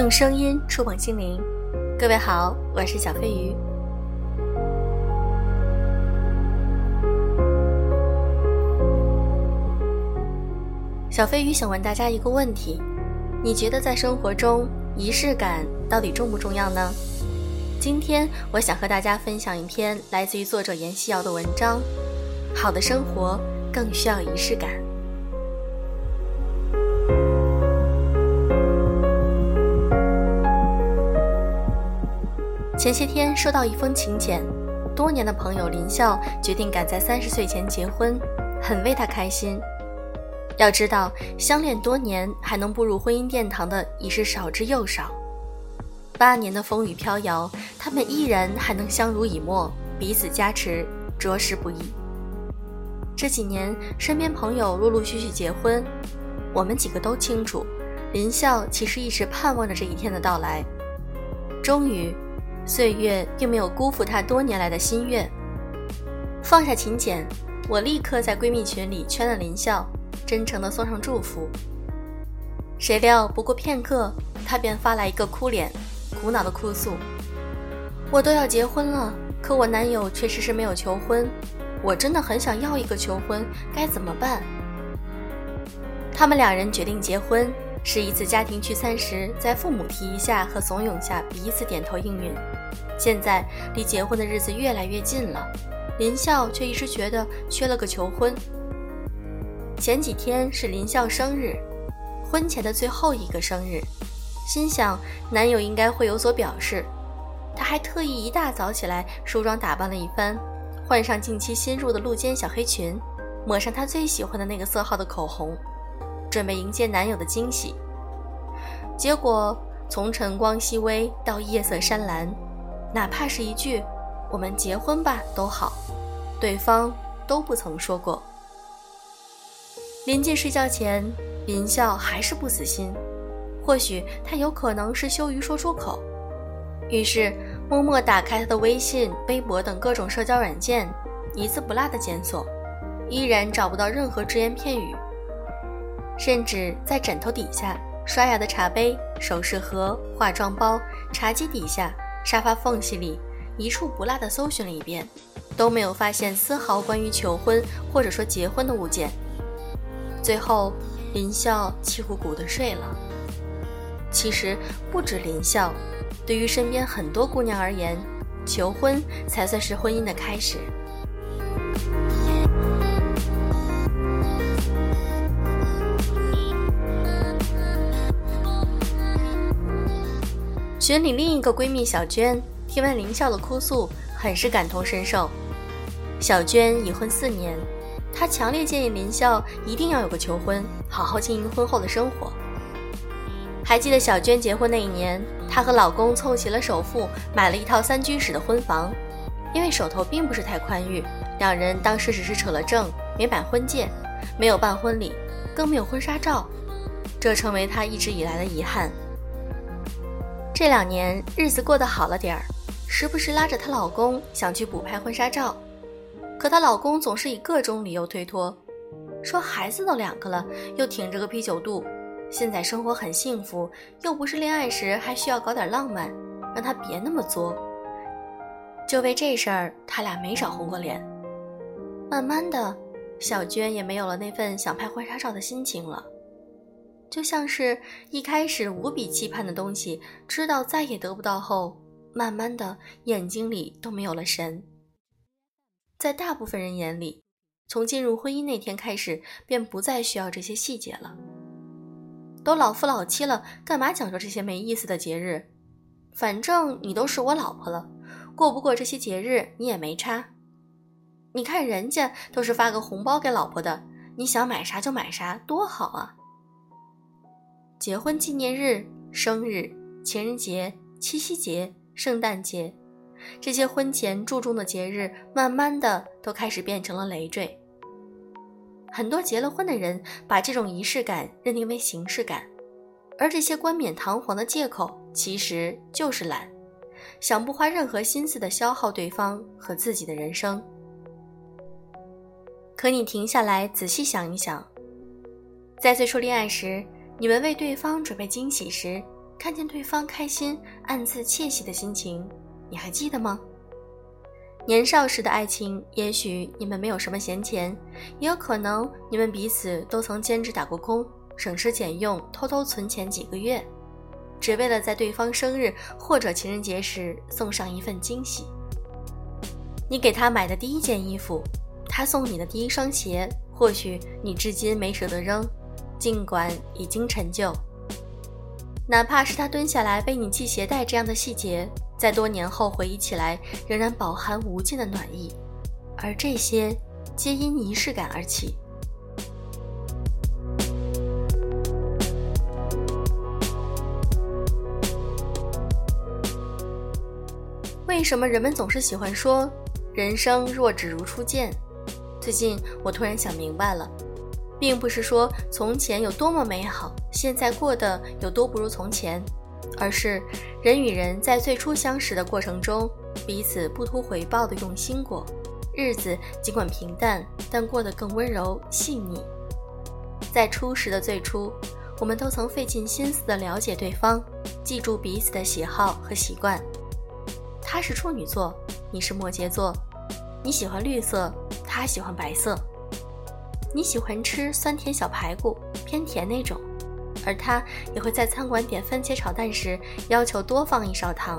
用声音触碰心灵，各位好，我是小飞鱼。小飞鱼想问大家一个问题：你觉得在生活中仪式感到底重不重要呢？今天我想和大家分享一篇来自于作者严希瑶的文章。好的生活更需要仪式感。前些天收到一封请柬，多年的朋友林笑决定赶在三十岁前结婚，很为他开心。要知道，相恋多年还能步入婚姻殿堂的已是少之又少。八年的风雨飘摇，他们依然还能相濡以沫，彼此加持，着实不易。这几年，身边朋友陆陆续续结婚，我们几个都清楚，林笑其实一直盼望着这一天的到来。终于。岁月并没有辜负她多年来的心愿。放下请柬，我立刻在闺蜜群里圈了林笑，真诚地送上祝福。谁料不过片刻，她便发来一个哭脸，苦恼地哭诉：“我都要结婚了，可我男友却迟迟没有求婚。我真的很想要一个求婚，该怎么办？”他们两人决定结婚。是一次家庭聚餐时，在父母提一下和怂恿下，彼此点头应允。现在离结婚的日子越来越近了，林笑却一直觉得缺了个求婚。前几天是林笑生日，婚前的最后一个生日，心想男友应该会有所表示。她还特意一大早起来梳妆打扮了一番，换上近期新入的露肩小黑裙，抹上她最喜欢的那个色号的口红。准备迎接男友的惊喜，结果从晨光熹微到夜色山蓝，哪怕是一句“我们结婚吧”都好，对方都不曾说过。临近睡觉前，林笑还是不死心，或许他有可能是羞于说出口，于是默默打开他的微信、微博等各种社交软件，一字不落的检索，依然找不到任何只言片语。甚至在枕头底下、刷牙的茶杯、首饰盒、化妆包、茶几底下、沙发缝隙里，一处不落地搜寻了一遍，都没有发现丝毫关于求婚或者说结婚的物件。最后，林笑气鼓鼓地睡了。其实不止林笑，对于身边很多姑娘而言，求婚才算是婚姻的开始。群里另一个闺蜜小娟听完林笑的哭诉，很是感同身受。小娟已婚四年，她强烈建议林笑一定要有个求婚，好好经营婚后的生活。还记得小娟结婚那一年，她和老公凑齐了首付，买了一套三居室的婚房。因为手头并不是太宽裕，两人当时只是扯了证，没买婚戒，没有办婚礼，更没有婚纱照，这成为她一直以来的遗憾。这两年日子过得好了点儿，时不时拉着她老公想去补拍婚纱照，可她老公总是以各种理由推脱，说孩子都两个了，又挺着个啤酒肚，现在生活很幸福，又不是恋爱时还需要搞点浪漫，让他别那么作。就为这事儿，他俩没少红过脸。慢慢的，小娟也没有了那份想拍婚纱照的心情了。就像是一开始无比期盼的东西，知道再也得不到后，慢慢的眼睛里都没有了神。在大部分人眼里，从进入婚姻那天开始，便不再需要这些细节了。都老夫老妻了，干嘛讲究这些没意思的节日？反正你都是我老婆了，过不过这些节日你也没差。你看人家都是发个红包给老婆的，你想买啥就买啥，多好啊！结婚纪念日、生日、情人节、七夕节、圣诞节，这些婚前注重的节日，慢慢的都开始变成了累赘。很多结了婚的人把这种仪式感认定为形式感，而这些冠冕堂皇的借口，其实就是懒，想不花任何心思的消耗对方和自己的人生。可你停下来仔细想一想，在最初恋爱时。你们为对方准备惊喜时，看见对方开心，暗自窃喜的心情，你还记得吗？年少时的爱情，也许你们没有什么闲钱，也有可能你们彼此都曾兼职打过工，省吃俭用，偷偷存钱几个月，只为了在对方生日或者情人节时送上一份惊喜。你给他买的第一件衣服，他送你的第一双鞋，或许你至今没舍得扔，尽管已经陈旧。哪怕是他蹲下来为你系鞋带这样的细节。在多年后回忆起来，仍然饱含无尽的暖意，而这些皆因仪式感而起。为什么人们总是喜欢说“人生若只如初见”？最近我突然想明白了，并不是说从前有多么美好，现在过得有多不如从前。而是人与人在最初相识的过程中，彼此不图回报的用心过，日子尽管平淡，但过得更温柔细腻。在初识的最初，我们都曾费尽心思的了解对方，记住彼此的喜好和习惯。他是处女座，你是摩羯座，你喜欢绿色，他喜欢白色，你喜欢吃酸甜小排骨，偏甜那种。而他也会在餐馆点番茄炒蛋时要求多放一勺糖。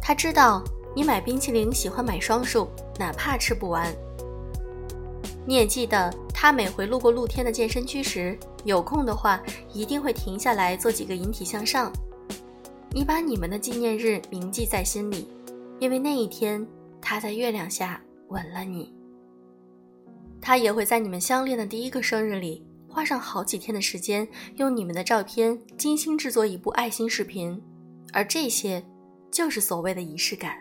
他知道你买冰淇淋喜欢买双数，哪怕吃不完。你也记得他每回路过露天的健身区时，有空的话一定会停下来做几个引体向上。你把你们的纪念日铭记在心里，因为那一天他在月亮下吻了你。他也会在你们相恋的第一个生日里。花上好几天的时间，用你们的照片精心制作一部爱心视频，而这些，就是所谓的仪式感。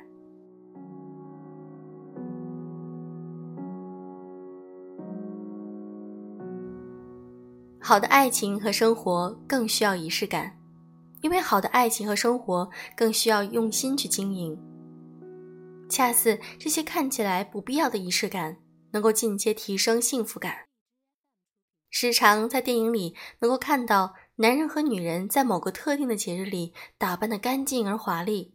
好的爱情和生活更需要仪式感，因为好的爱情和生活更需要用心去经营。恰似这些看起来不必要的仪式感，能够进阶提升幸福感。时常在电影里能够看到男人和女人在某个特定的节日里打扮得干净而华丽，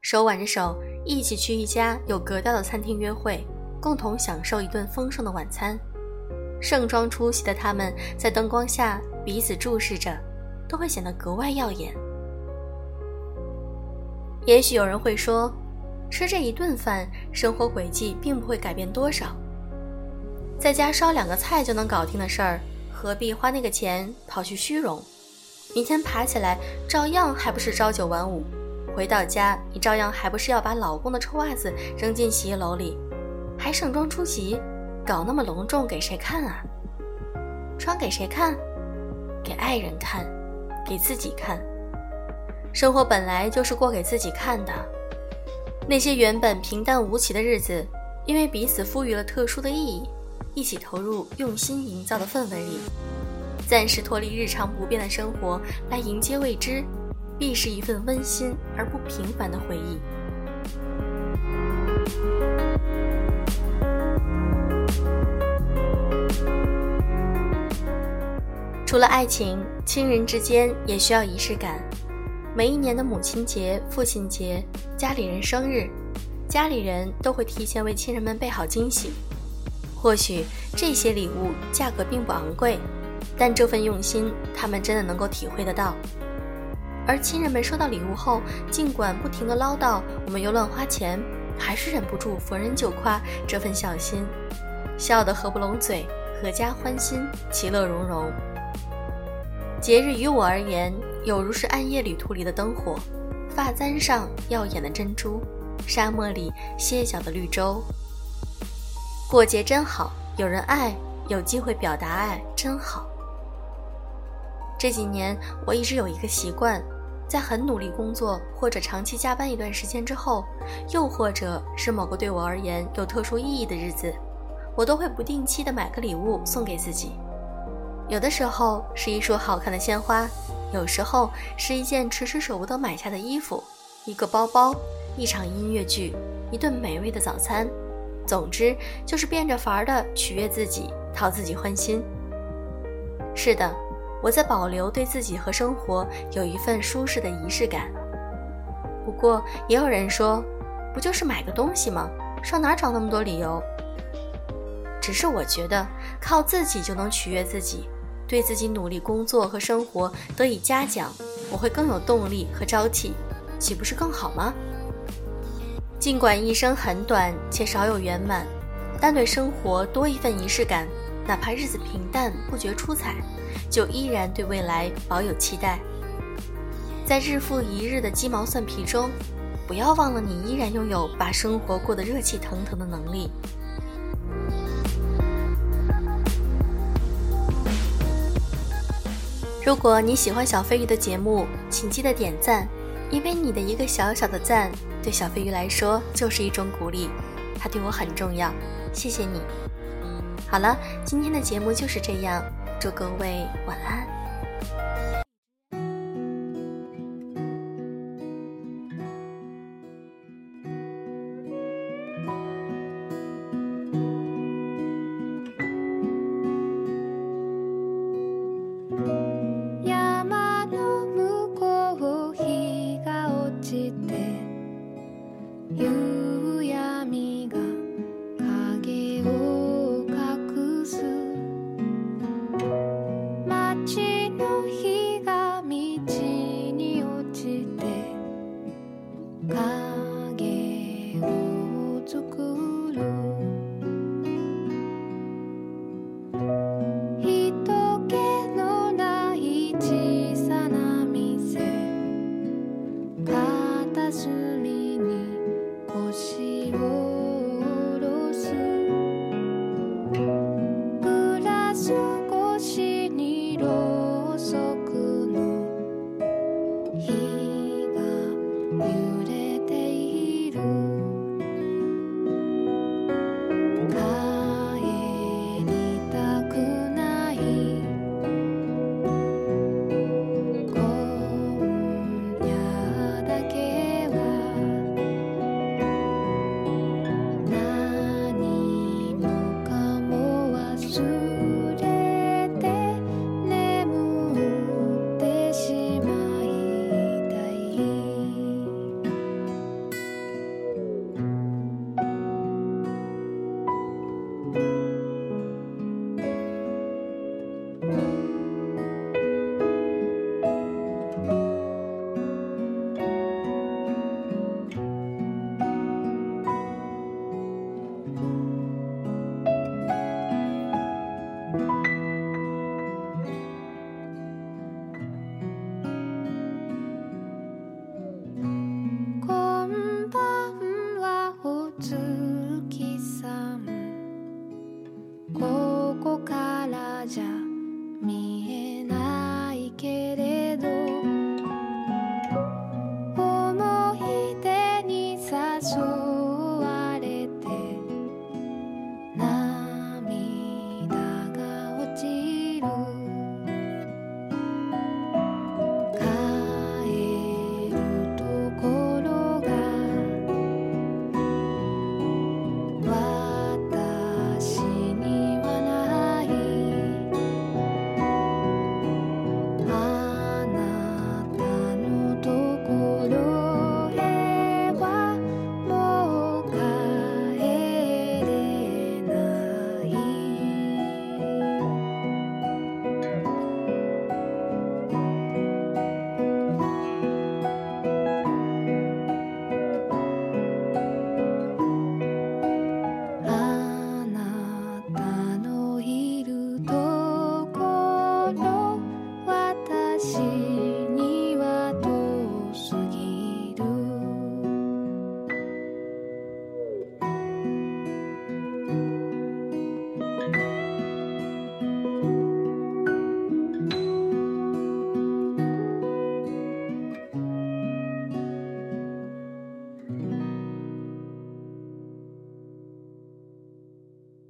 手挽着手一起去一家有格调的餐厅约会，共同享受一顿丰盛的晚餐。盛装出席的他们在灯光下彼此注视着，都会显得格外耀眼。也许有人会说，吃这一顿饭，生活轨迹并不会改变多少。在家烧两个菜就能搞定的事儿，何必花那个钱跑去虚荣？明天爬起来照样还不是朝九晚五，回到家你照样还不是要把老公的臭袜子扔进洗衣篓里，还盛装出席，搞那么隆重给谁看啊？穿给谁看？给爱人看，给自己看。生活本来就是过给自己看的，那些原本平淡无奇的日子，因为彼此赋予了特殊的意义。一起投入用心营造的氛围里，暂时脱离日常不变的生活，来迎接未知，必是一份温馨而不平凡的回忆。除了爱情，亲人之间也需要仪式感。每一年的母亲节、父亲节、家里人生日，家里人都会提前为亲人们备好惊喜。或许这些礼物价格并不昂贵，但这份用心，他们真的能够体会得到。而亲人们收到礼物后，尽管不停的唠叨我们又乱花钱，还是忍不住逢人就夸这份小心，笑得合不拢嘴，阖家欢心，其乐融融。节日于我而言，有如是暗夜旅途里的灯火，发簪上耀眼的珍珠，沙漠里歇脚的绿洲。过节真好，有人爱，有机会表达爱，真好。这几年我一直有一个习惯，在很努力工作或者长期加班一段时间之后，又或者是某个对我而言有特殊意义的日子，我都会不定期的买个礼物送给自己。有的时候是一束好看的鲜花，有时候是一件迟迟舍不得买下的衣服，一个包包，一场音乐剧，一顿美味的早餐。总之，就是变着法儿的取悦自己，讨自己欢心。是的，我在保留对自己和生活有一份舒适的仪式感。不过，也有人说，不就是买个东西吗？上哪找那么多理由？只是我觉得，靠自己就能取悦自己，对自己努力工作和生活得以嘉奖，我会更有动力和朝气，岂不是更好吗？尽管一生很短且少有圆满，但对生活多一份仪式感，哪怕日子平淡不觉出彩，就依然对未来保有期待。在日复一日的鸡毛蒜皮中，不要忘了你依然拥有把生活过得热气腾腾的能力。如果你喜欢小飞鱼的节目，请记得点赞，因为你的一个小小的赞，对小飞鱼来说就是一种鼓励，它对我很重要。谢谢你。好了，今天的节目就是这样，祝各位晚安。